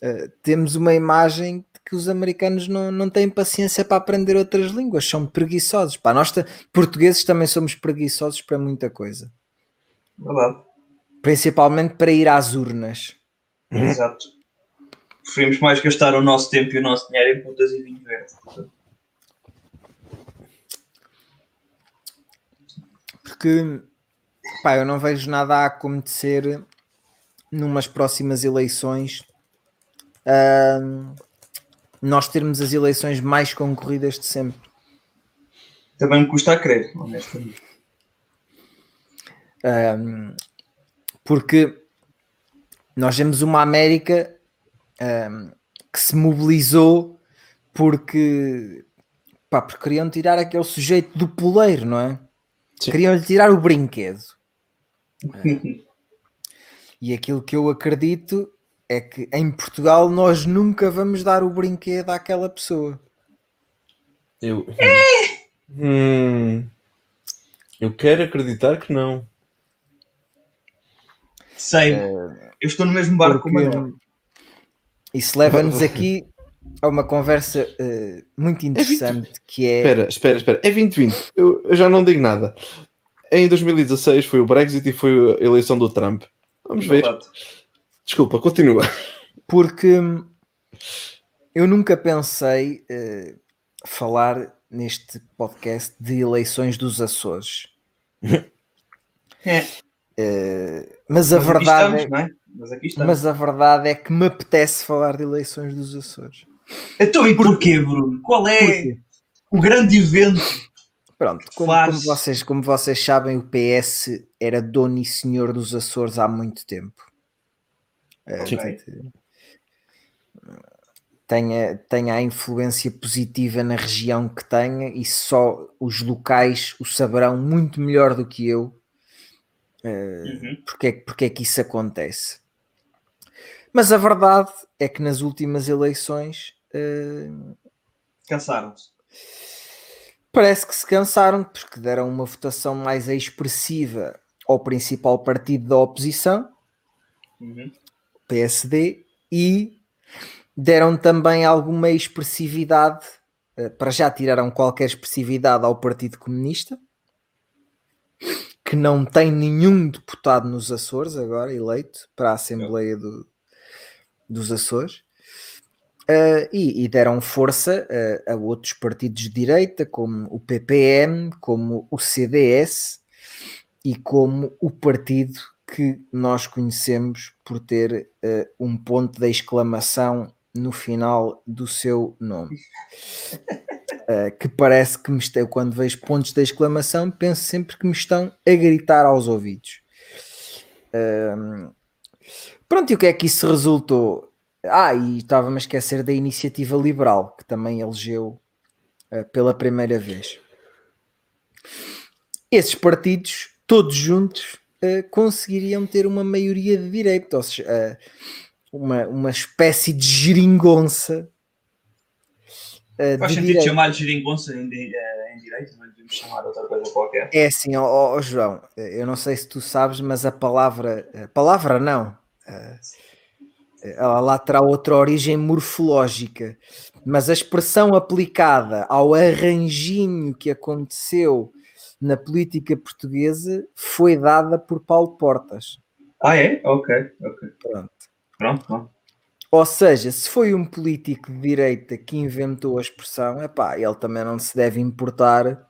Uh, temos uma imagem de que os americanos não, não têm paciência para aprender outras línguas, são preguiçosos. Pá, nós portugueses também somos preguiçosos para muita coisa, Verdade. principalmente para ir às urnas. Exato. Preferimos mais gastar o nosso tempo e o nosso dinheiro em putas e vinho verde. Porque pá, eu não vejo nada a acontecer numas próximas eleições. ahm, nós termos as eleições mais concorridas de sempre. Também me custa a crer, honestamente. Um, porque nós vemos uma América um, que se mobilizou porque, pá, porque queriam tirar aquele sujeito do poleiro, não é? Sim. Queriam-lhe tirar o brinquedo. E aquilo que eu acredito é que em Portugal nós nunca vamos dar o brinquedo àquela pessoa. Eu. Hum, eu quero acreditar que não. Sei, eu estou no mesmo barco Porque, como ele. Isso leva-nos aqui a uma conversa eh, muito interessante que é Espera, espera, espera. É 2020. Eu, eu já não digo nada. Em 2016 foi o Brexit e foi a eleição do Trump. Vamos ver. Desculpa, continua. porque eu nunca pensei eh, falar neste podcast de eleições dos Açores. É, Mas a mas aqui verdade estamos, é, não é? Mas aqui estamos. mas a verdade é que me apetece falar de eleições dos Açores. Então e porquê, Bruno? Qual é Porquê? o grande evento? Pronto, como, como vocês, como vocês sabem, o PS era dono e senhor dos Açores há muito tempo. Eh, Ok. tenha, tenha a influência positiva na região que tenha e só os locais o saberão muito melhor do que eu Uhum. porque, é, porque é que isso acontece. Mas a verdade é que nas últimas eleições eh, Cansaram-se. parece que se cansaram porque deram uma votação mais expressiva ao principal partido da oposição, Uhum. PSD, e deram também alguma expressividade, eh, para já tiraram qualquer expressividade ao Partido Comunista, que não tem nenhum deputado nos Açores agora eleito para a Assembleia do- dos Açores. Eh, e, e deram força eh, a outros partidos de direita, como o PPM, como o CDS e como o partido que nós conhecemos por ter eh, um ponto de exclamação no final do seu nome. Eh, que parece que me está, quando vejo pontos de exclamação, penso sempre que me estão a gritar aos ouvidos. Ahm, pronto, e o que é que isso resultou? Ah, e estava-me a esquecer da iniciativa liberal, que também elegeu eh, pela primeira vez. Esses partidos, todos juntos, eh, conseguiriam ter uma maioria de direito, ou seja, eh, uma, uma espécie de geringonça. eh, Faz de sentido direito. chamar-lhe geringonça em, em direito, não devemos chamar outra coisa qualquer. É assim, ó, ó, João, eu não sei se tu sabes, mas a palavra, a palavra não, ela lá terá outra origem morfológica, mas a expressão aplicada ao arranjinho que aconteceu na política portuguesa foi dada por Paulo Portas. Ah, é? Ok, ok. Pronto. Pronto, pronto. Ou seja, se foi um político de direita que inventou a expressão, epá, ele também não se deve importar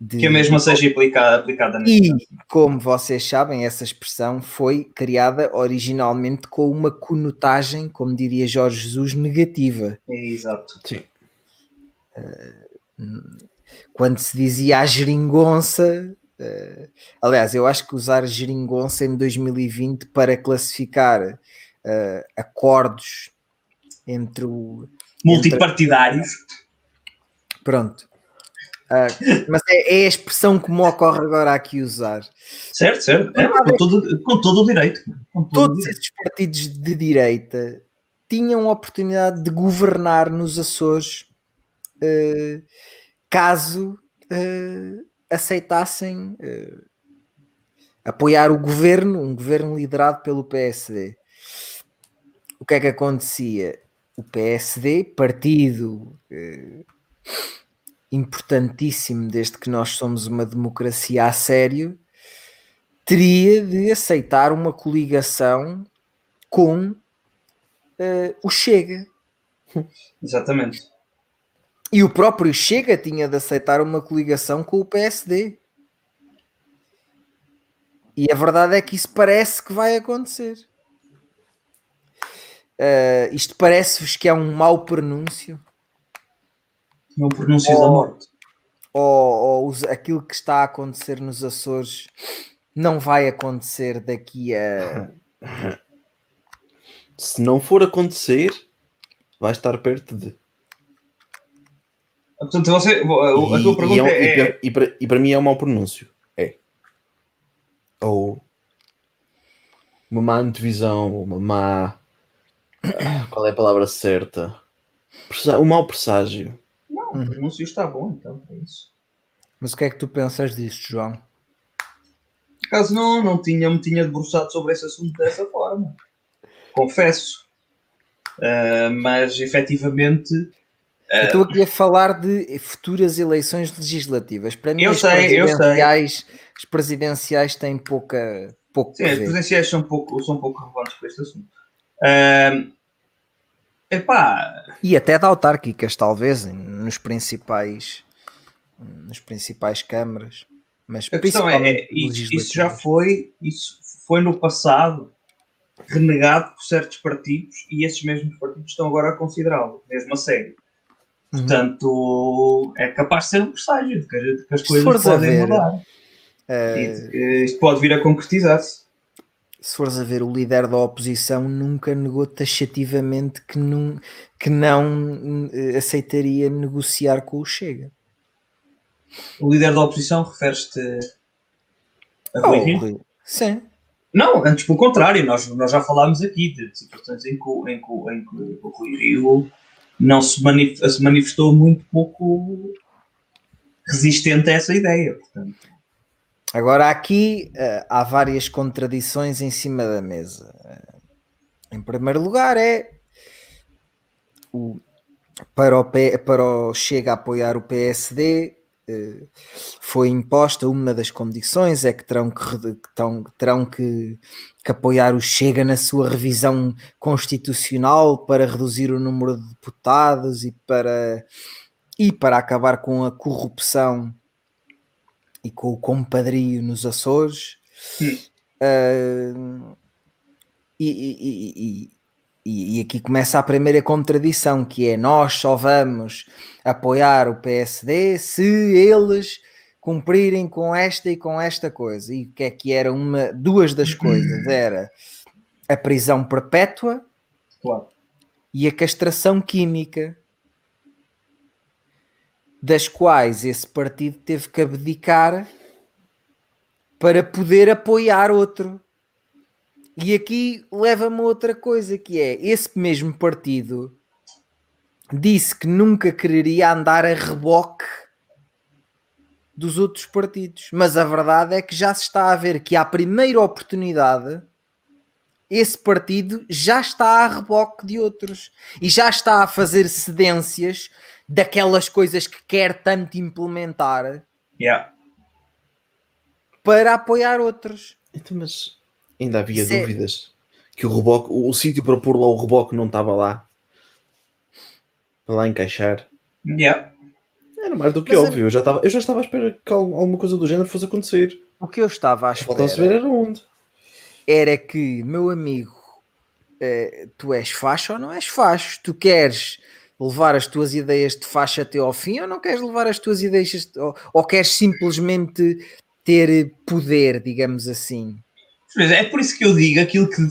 de, Que a mesma seja aplicada, aplicada E, caso. como vocês sabem, essa expressão foi criada originalmente com uma conotagem, como diria Jorge Jesus, negativa. É, exato. Sim. Quando se dizia a geringonça. eh, aliás, eu acho que usar geringonça em 2020 para classificar eh, acordos entre o. Multipartidários. Pronto. Ah, mas é, é a expressão que me ocorre agora aqui usar. Certo, certo. É, com, todo, com todo o direito. Todo todos direito. esses partidos de direita tinham a oportunidade de governar nos Açores eh, caso eh, aceitassem eh, apoiar o governo, um governo liderado pelo PSD. O que é que acontecia? O PSD, partido importantíssimo desde que nós somos uma democracia a sério, teria de aceitar uma coligação com eh, o Chega. Exatamente. E o próprio Chega tinha de aceitar uma coligação com o PSD. E a verdade é que isso parece que vai acontecer. Eh, isto parece-vos que é um mau pronúncio? Não pronúncio Oh. da morte. Ou, ou os- aquilo que está a acontecer nos Açores não vai acontecer daqui a. Se não for acontecer, vai estar perto de. Portanto, você, a tua E- e pergunta um- é. e para- E para, e para mim é um mau pronúncio. É. Ou uma má antevisão, uma má. Ah, Qual é a palavra certa? Um mau presságio. Não, o pronúncio está bom, então é isso. Mas o que é que tu pensas disto, João? Por acaso não, não tinha, me tinha debruçado sobre esse assunto dessa forma. Confesso. Ah, mas efetivamente. Eu estou aqui a falar de futuras eleições legislativas. Para mim, Eu as, sei, eu sei. presidenciais, as presidenciais têm pouca, pouco Sim, as presidenciais são pouco, são pouco relevantes para este assunto. Ah, epá, E até de autárquicas, talvez, nos principais, nos principais câmaras. Mas A questão é, é isso, já foi, isso foi no passado renegado por certos partidos e esses mesmos partidos estão agora a considerá-lo, mesmo a sério. Uhum. Portanto, é capaz de ser um presságio de que, as coisas podem ver, mudar. Eh, E que isto pode vir a concretizar-se. Se fores a ver, o líder da oposição nunca negou taxativamente que não, que não eh, aceitaria negociar com o Chega. O líder da oposição refere-te a Oh, Rui Rio? Rui. Sim. Não, antes pelo contrário, nós, nós já falámos aqui de situações em que, o- em que, em que o Rui Rio não se, manif- se manifestou muito pouco resistente a essa ideia. Portanto, Agora aqui eh, há várias contradições em cima da mesa. Eh, em primeiro lugar é o, para, o, para o Chega a apoiar o PSD eh, foi imposta uma das condições é que terão que terão, terão que, que apoiar o Chega na sua revisão constitucional para reduzir o número de deputados e para, e para acabar com a corrupção e com o compadrio nos Açores. Ah, e, e- e- e- e- e aqui começa a primeira contradição, que é nós só vamos apoiar o PSD se eles cumprirem com esta e com esta coisa. E o que é que era uma, duas das coisas? Era a prisão perpétua claro. e a castração química, das quais esse partido teve que abdicar para poder apoiar outro. E aqui leva-me a outra coisa, que é esse mesmo partido disse que nunca quereria andar a reboque dos outros partidos, mas a verdade é que já se está a ver que à primeira oportunidade esse partido já está a reboque de outros e já está a fazer cedências daquelas coisas que quer tanto implementar Yeah. para apoiar outros. Então, mas ainda havia Isso é- dúvidas que o reboque, o, o sítio para pôr lá o reboque não estava lá para lá encaixar. Yeah. Era mais do que Mas é- óbvio. Eu já, estava, eu já estava à espera que al- alguma coisa do género fosse acontecer. O que eu estava à Falta saber espera era onde. era que, meu amigo, eh, tu és facho ou não és facho? Tu queres levar as tuas ideias de faixa até ao fim ou não queres levar as tuas ideias ou, ou queres simplesmente ter poder, digamos assim? É por isso que eu digo aquilo que,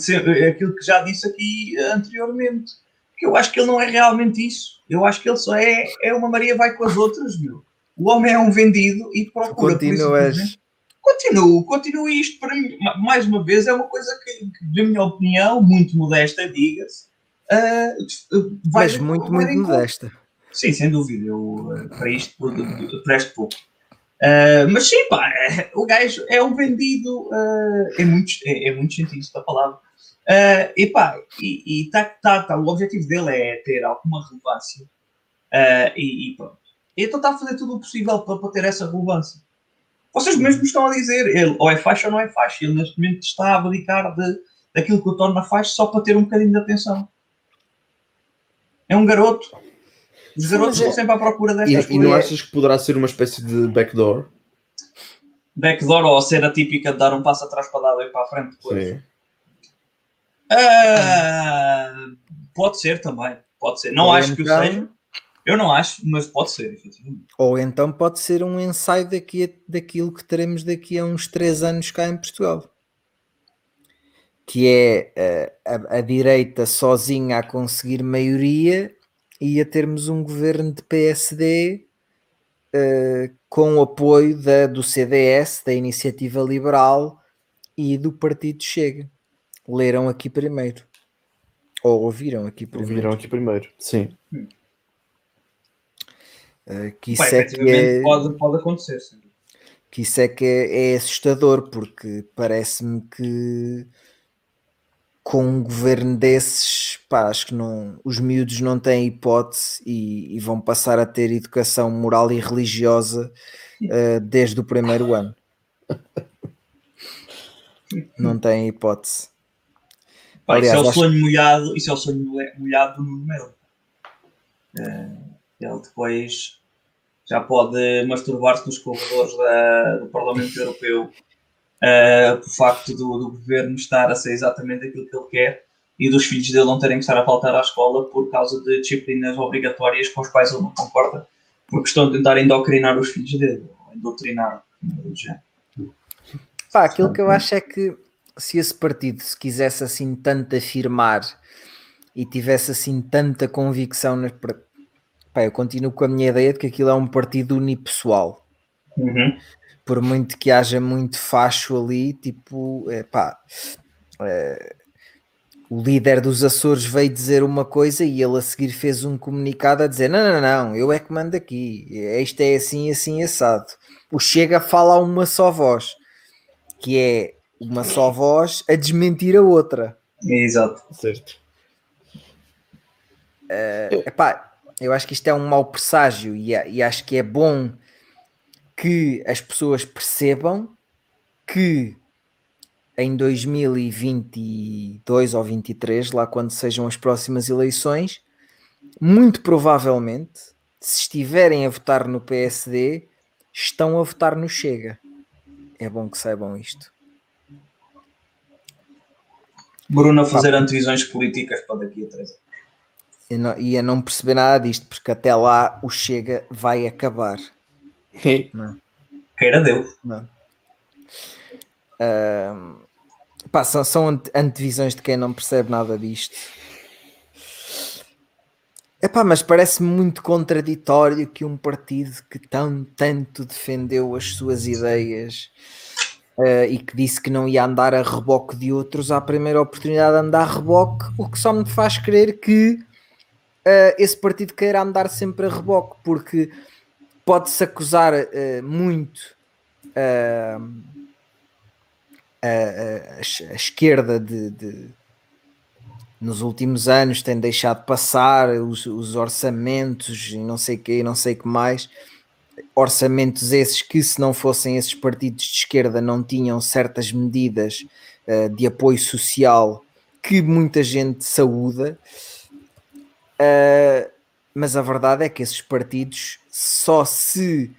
aquilo que já disse aqui anteriormente. Que eu acho que ele não é realmente isso. Eu acho que ele só é, é uma Maria vai com as outras, meu. O homem é um vendido e procura isso Continuas. mesmo. Continuo, continuo isto para mim. Ma- Mais uma vez, é uma coisa que, que, na minha opinião, muito modesta, diga-se, ah, vai Mas muito, muito modesta. Sim, sem dúvida. Eu eh, para isto presto pouco. Ah, mas sim, pá, eh, o gajo é um vendido eh, em, muitos, em, em muitos sentidos da palavra. Ah, e pá, e, e tá, tá, tá, o objetivo dele é ter alguma relevância. Ah, e, e pronto. Então está a fazer tudo o possível para, para ter essa relevância. Vocês mesmos estão a dizer, ele ou é faixa ou não é faixa. Ele neste momento está a abdicar de, daquilo que o torna faixa só para ter um bocadinho de atenção. É um garoto. Os garotos estão é- sempre à procura E, destas e não coisas. achas que poderá ser uma espécie de backdoor? Backdoor ou a cena típica de dar um passo atrás para dar dois para a frente depois. Sim. Ah, pode ser também. Pode ser. Não Ou acho que o então- seja. Eu não acho, mas pode ser, efetivamente. Ou então pode ser um ensaio daqui a- daquilo que teremos daqui a uns três anos cá em Portugal. Que é eh, a, a direita sozinha a conseguir maioria e a termos um governo de PSD eh, com o apoio da, do CDS, da Iniciativa Liberal e do Partido Chega. Leram aqui primeiro. Ou ouviram aqui primeiro. Ouviram aqui primeiro. Sim. Eh, que isso é que é... pode, pode acontecer. sim. que isso é que é, é assustador, porque parece-me que com um governo desses, pá, acho que não, os miúdos não têm hipótese e, e vão passar a ter educação moral e religiosa eh, desde o primeiro ano. Não têm hipótese. Pá, Aliás, isso é o acho- sonho molhado, isso é o sonho molhado do Nuno Melo. Eh, ele depois já pode masturbar-se nos corredores da- do Parlamento Europeu eh, por facto do, do governo estar a ser exatamente aquilo que ele quer e dos filhos dele não terem que estar a faltar à escola por causa de disciplinas obrigatórias com as quais ele não concorda, porque estão a tentar endocrinar os filhos dele, ou endotrinar, do género. Pá, aquilo que eu acho é que se esse partido se quisesse assim tanto afirmar e tivesse assim tanta convicção nas. Pá, eu continuo com a minha ideia de que aquilo é um partido unipessoal. Uhum. Por muito que haja muito facho ali, tipo, é, pá, é, o líder dos Açores veio dizer uma coisa e ele a seguir fez um comunicado a dizer: não, não, não, eu é que mando aqui, isto é assim, assim, assado. O Chega fala a uma só voz, que é uma só voz a desmentir a outra. Exato. Certo. Epá, eu acho que isto é um mau presságio e, e acho que é bom que as pessoas percebam que em 2022 ou 23, lá quando sejam as próximas eleições, muito provavelmente, se estiverem a votar no PSD, estão a votar no Chega. É bom que saibam isto. Bruno a fazer antevisões políticas para daqui a três anos. E, e a não perceber nada disto, porque até lá o Chega vai acabar. Queira Deus. Não. Ahm, pá, são, são ante- antevisões de quem não percebe nada disto. Epá, mas parece-me muito contraditório que um partido que tão tanto defendeu as suas ideias eh, e que disse que não ia andar a reboque de outros à primeira oportunidade de andar a reboque, o que só me faz crer que eh, esse partido queira andar sempre a reboque, porque pode-se acusar eh, muito ah, a, a- a es- a esquerda de, de- nos últimos anos tem deixado passar os, os orçamentos e não sei que não sei que mais. Orçamentos esses que se não fossem esses partidos de esquerda não tinham certas medidas ah, de apoio social que muita gente saúda. Mas a verdade é que esses partidos só se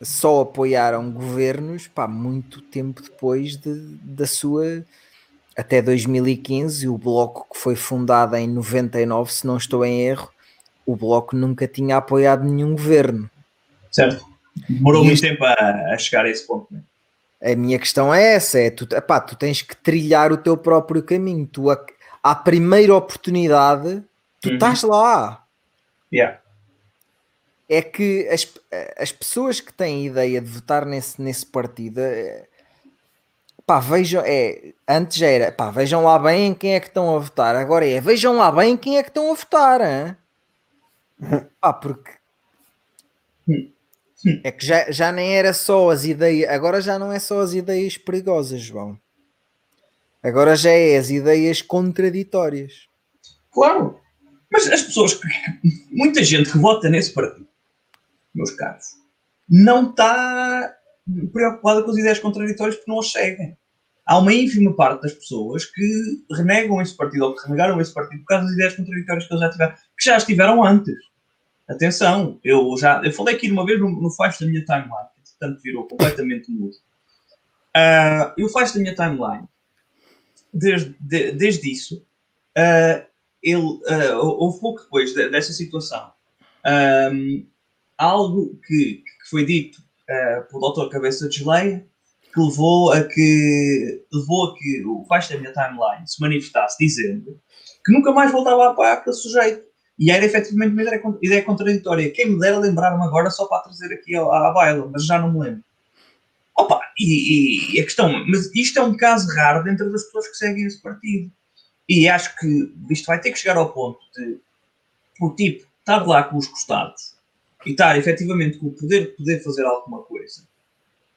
só apoiaram governos pá, muito tempo depois de, da sua até 2015 o bloco que foi fundado em 99 se não estou em erro o bloco nunca tinha apoiado nenhum governo Certo? Demorou muito tempo a, a chegar a esse ponto. Né? a minha questão é essa é tu, epá, tu tens que trilhar o teu próprio caminho tu a, à primeira oportunidade tu Uhum. estás lá Yeah. É que as, as pessoas que têm ideia de votar nesse, nesse partido é, pá, vejam, é, antes era pá, vejam lá bem em quem é que estão a votar, agora é vejam lá bem em quem é que estão a votar, hein? pá, porque é que já, já nem era só as ideias, agora já não é só as ideias perigosas, João. Agora já é as ideias contraditórias. Claro. Mas as pessoas, muita gente que vota nesse partido, meus caros, não está preocupada com as ideias contraditórias porque não as seguem. Há uma ínfima parte das pessoas que renegam esse partido ou que renegaram esse partido por causa das ideias contraditórias que eles já tiveram, que já estiveram antes. Atenção, eu já eu falei aqui uma vez no, no da minha timeline, que portanto virou completamente mudo. Ah, e o flash da minha timeline, desde, de- desde isso, ah, ele, ah, houve pouco depois de- dessa situação algo que, que foi dito ah, pelo Dr. Cabeça de Geleia que levou a que levou a que o faixa da minha timeline se manifestasse dizendo que nunca mais voltava a apoiar aquele sujeito e era efetivamente uma ideia, ideia contraditória. Quem me dera lembrar-me agora só para trazer aqui à, à baila, mas já não me lembro. Opa, e, e a questão, mas isto é um caso raro dentro das pessoas que seguem esse partido. E acho que isto vai ter que chegar ao ponto de o tipo estar lá com os costados e estar efetivamente com o poder de poder fazer alguma coisa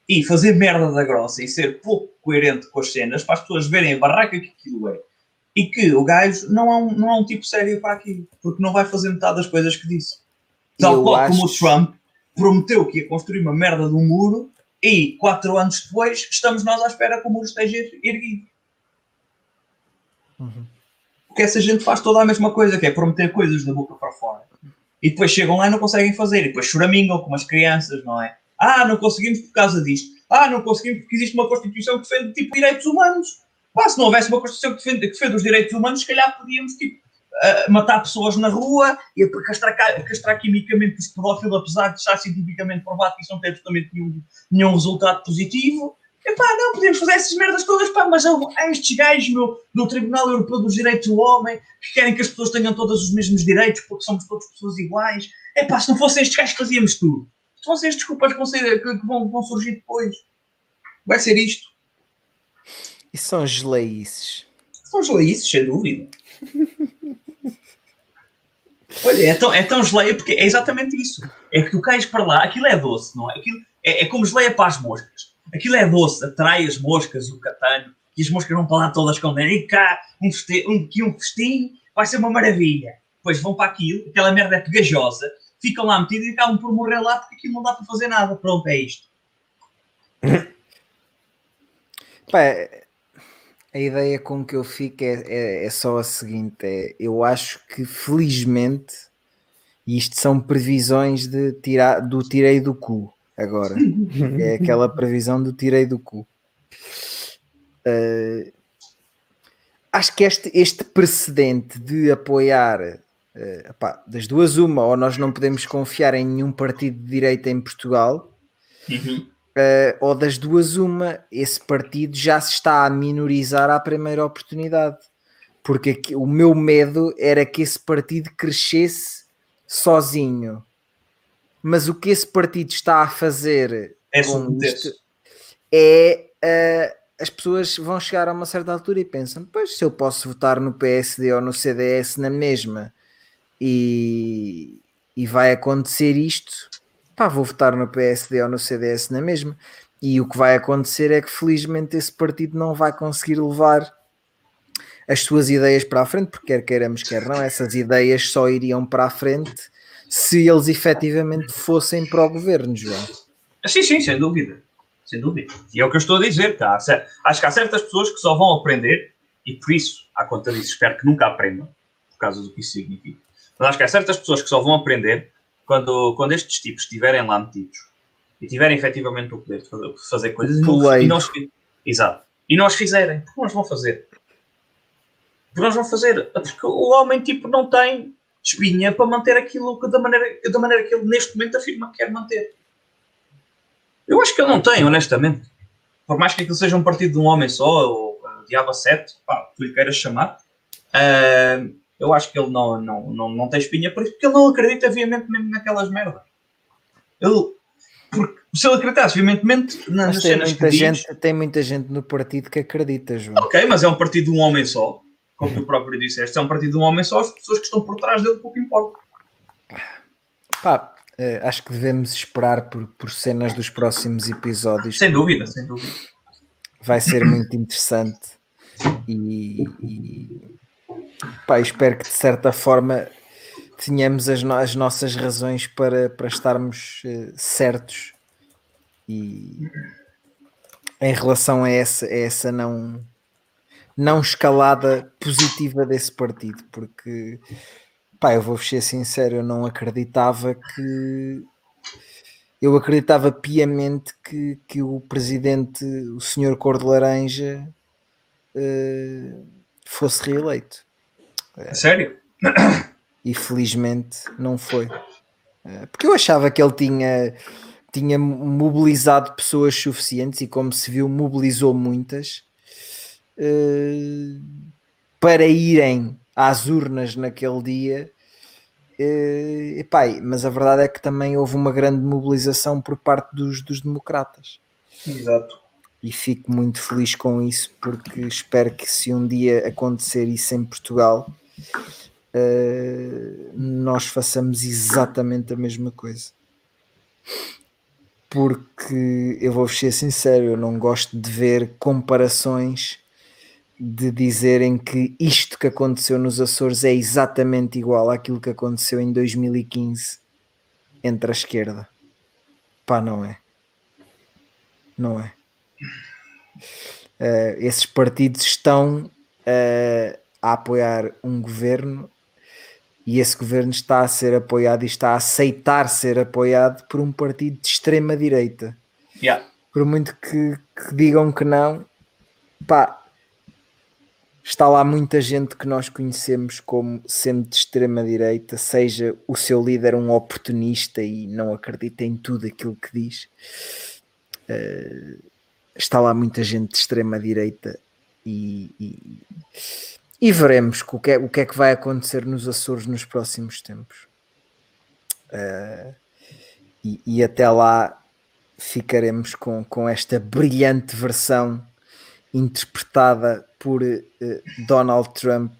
e fazer merda da grossa e ser pouco coerente com as cenas para as pessoas verem a barraca que aquilo é e que o gajo não é um, não é um tipo sério para aquilo porque não vai fazer metade das coisas que disse. Tal qual como o acho- Trump prometeu que ia construir uma merda de um muro e quatro anos depois estamos nós à espera que o muro esteja erguido. Porque essa gente faz toda a mesma coisa, que é prometer coisas da boca para fora. E depois chegam lá e não conseguem fazer. E depois choramingam como as crianças, não é? Ah, não conseguimos por causa disto. Ah, não conseguimos porque existe uma Constituição que defende tipo direitos humanos. Pá, se não houvesse uma Constituição que defende, que defende os direitos humanos, se calhar podíamos tipo, ah, matar pessoas na rua e castrar, ca- castrar quimicamente os pedófilos, apesar de estar cientificamente provado que isso não tem absolutamente nenhum, nenhum resultado positivo. Epá, não, podemos fazer essas merdas todas, pá, mas há, estes gajos, meu, do Tribunal Europeu dos Direitos do Homem, que querem que as pessoas tenham todos os mesmos direitos, porque somos todas pessoas iguais. Epá, se não fossem estes gajos fazíamos tudo. Se vão ser estes culpas que vão, vão, surgir depois. Vai ser isto. E são geleices. São geleices, sem dúvida. Olha, é tão, é tão geleia porque é exatamente isso. É que tu cais para lá, aquilo é doce, não é? Aquilo é, é como geleia para as moscas. Aquilo é doce, atrai as moscas e o catano, e as moscas vão para lá todas com e cá, um festim, um, aqui um festim, vai ser uma maravilha. Depois vão para aquilo, aquela merda é pegajosa, ficam lá metidos e acabam por morrer lá porque aquilo não dá para fazer nada. Pronto, é isto. Pá, a ideia com que eu fico é, é, é só a seguinte: é, eu acho que felizmente, isto são previsões de tirar, do tirei do cu agora. é aquela previsão do tirei do cu. Uh, acho que este, este precedente de apoiar uh, pá, das duas, uma, ou nós não podemos confiar em nenhum partido de direita em Portugal, Uhum. uh, ou das duas, uma, esse partido já se está a minorizar à primeira oportunidade. Porque aqui- o meu medo era que esse partido crescesse sozinho. Mas o que esse partido está a fazer É isto é uh, as pessoas vão chegar a uma certa altura e pensam: pois se eu posso votar no PSD ou no CDS na mesma e, e vai acontecer isto, pá, vou votar no PSD ou no CDS na mesma. E o que vai acontecer é que felizmente esse partido não vai conseguir levar as suas ideias para a frente, porque quer queiramos, quer não, essas ideias só iriam para a frente se eles efetivamente fossem para o governo, João. Sim, sim, sem dúvida. Sem dúvida. E é o que eu estou a dizer. Tá? Acho que há certas pessoas que só vão aprender, e por isso, à conta disso, espero que nunca aprendam, por causa do que isso significa. Mas acho que há certas pessoas que só vão aprender quando, quando estes tipos estiverem lá metidos e tiverem efetivamente o poder de fazer, de fazer coisas e não, Poleiro. e não os, Exato. E não as fizerem. Porque não as vão fazer. Porque não as vão fazer. Porque o homem, tipo, não tem espinha para manter aquilo da, maneira, da maneira que ele neste momento afirma que quer manter. Eu acho que ele não tem, honestamente. Por mais que aquilo seja um partido de um homem só, ou uh, Diabo 7, pá, tu lhe queiras chamar, ah, eu acho que ele não, não, não, não tem espinha por isso, porque ele não acredita veementemente naquelas merdas. Ele, porque se ele acreditasse na- nas Mas tem cenas que muita, diz, gente, tem muita gente no partido que acredita, João. ok, mas é um partido de um homem só, como tu próprio disseste, é um partido de um homem só, as pessoas que estão por trás dele pouco importa. Pá, eh, acho que devemos esperar por, por cenas dos próximos episódios. Sem dúvida, sem dúvida. Vai ser muito interessante. E, e pá, espero que de certa forma tenhamos as, no- as nossas razões para, para estarmos eh, certos e em relação a essa, a essa não, não escalada positiva desse partido, porque pá, eu vou ser sincero, eu não acreditava que eu acreditava piamente que, que o presidente, o senhor Cor de Laranja, eh, fosse reeleito. Sério? E felizmente não foi. Eh, Porque eu achava que ele tinha, tinha mobilizado pessoas suficientes e, como se viu, mobilizou muitas eh, para irem às urnas naquele dia. Eh, epá, mas a verdade é que também houve uma grande mobilização por parte dos, dos democratas Exato. e fico muito feliz com isso porque espero que se um dia acontecer isso em Portugal eh, nós façamos exatamente a mesma coisa porque eu vou ser sincero, eu não gosto de ver comparações de dizerem que isto que aconteceu nos Açores é exatamente igual àquilo que aconteceu em 2015 entre a esquerda. Pá, não é. Não é. Eh, esses partidos estão eh, a apoiar um governo e esse governo está a ser apoiado e está a aceitar ser apoiado por um partido de extrema direita Yeah. por muito que, que digam que não, pá, está lá muita gente que nós conhecemos como sendo de extrema direita, seja o seu líder um oportunista e não acredita em tudo aquilo que diz. Eh, está lá muita gente de extrema direita e, e, e veremos o que, é, o que é que vai acontecer nos Açores nos próximos tempos. Uh, e, e, até lá ficaremos com, com esta brilhante versão interpretada por uh, Donald Trump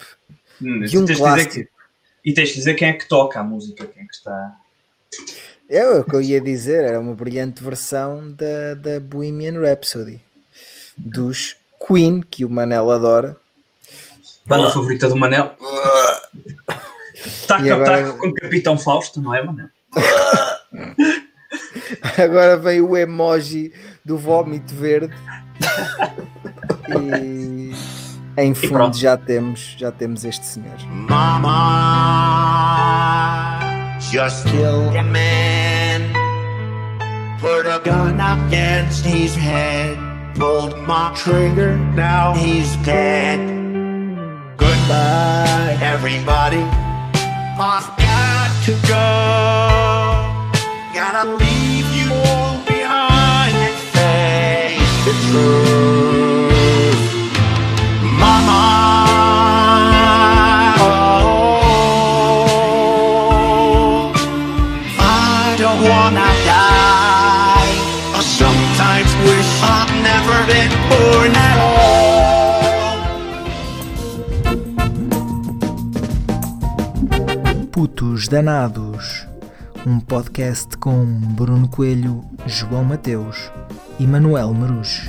Hum, de um clássico. que- e tens de dizer quem é que toca a música, quem é que está. É o que eu ia dizer, era uma brilhante versão da, da Bohemian Rhapsody dos Queen, que o Manel adora. Banda favorita do Manel. E agora- com o Capitão Fausto, não é, Manel? Agora vem o emoji do vómito verde. E em fundo pronto. já temos, já temos este senhor. Mama just killed a man. Put a gun against his head. Pulled my trigger, now he's dead. Goodbye, everybody. I've got to go. Gotta leave you all behind and face the truth. Putos Danados, um podcast com Bruno Coelho, João Mateus e Manuel Marujo.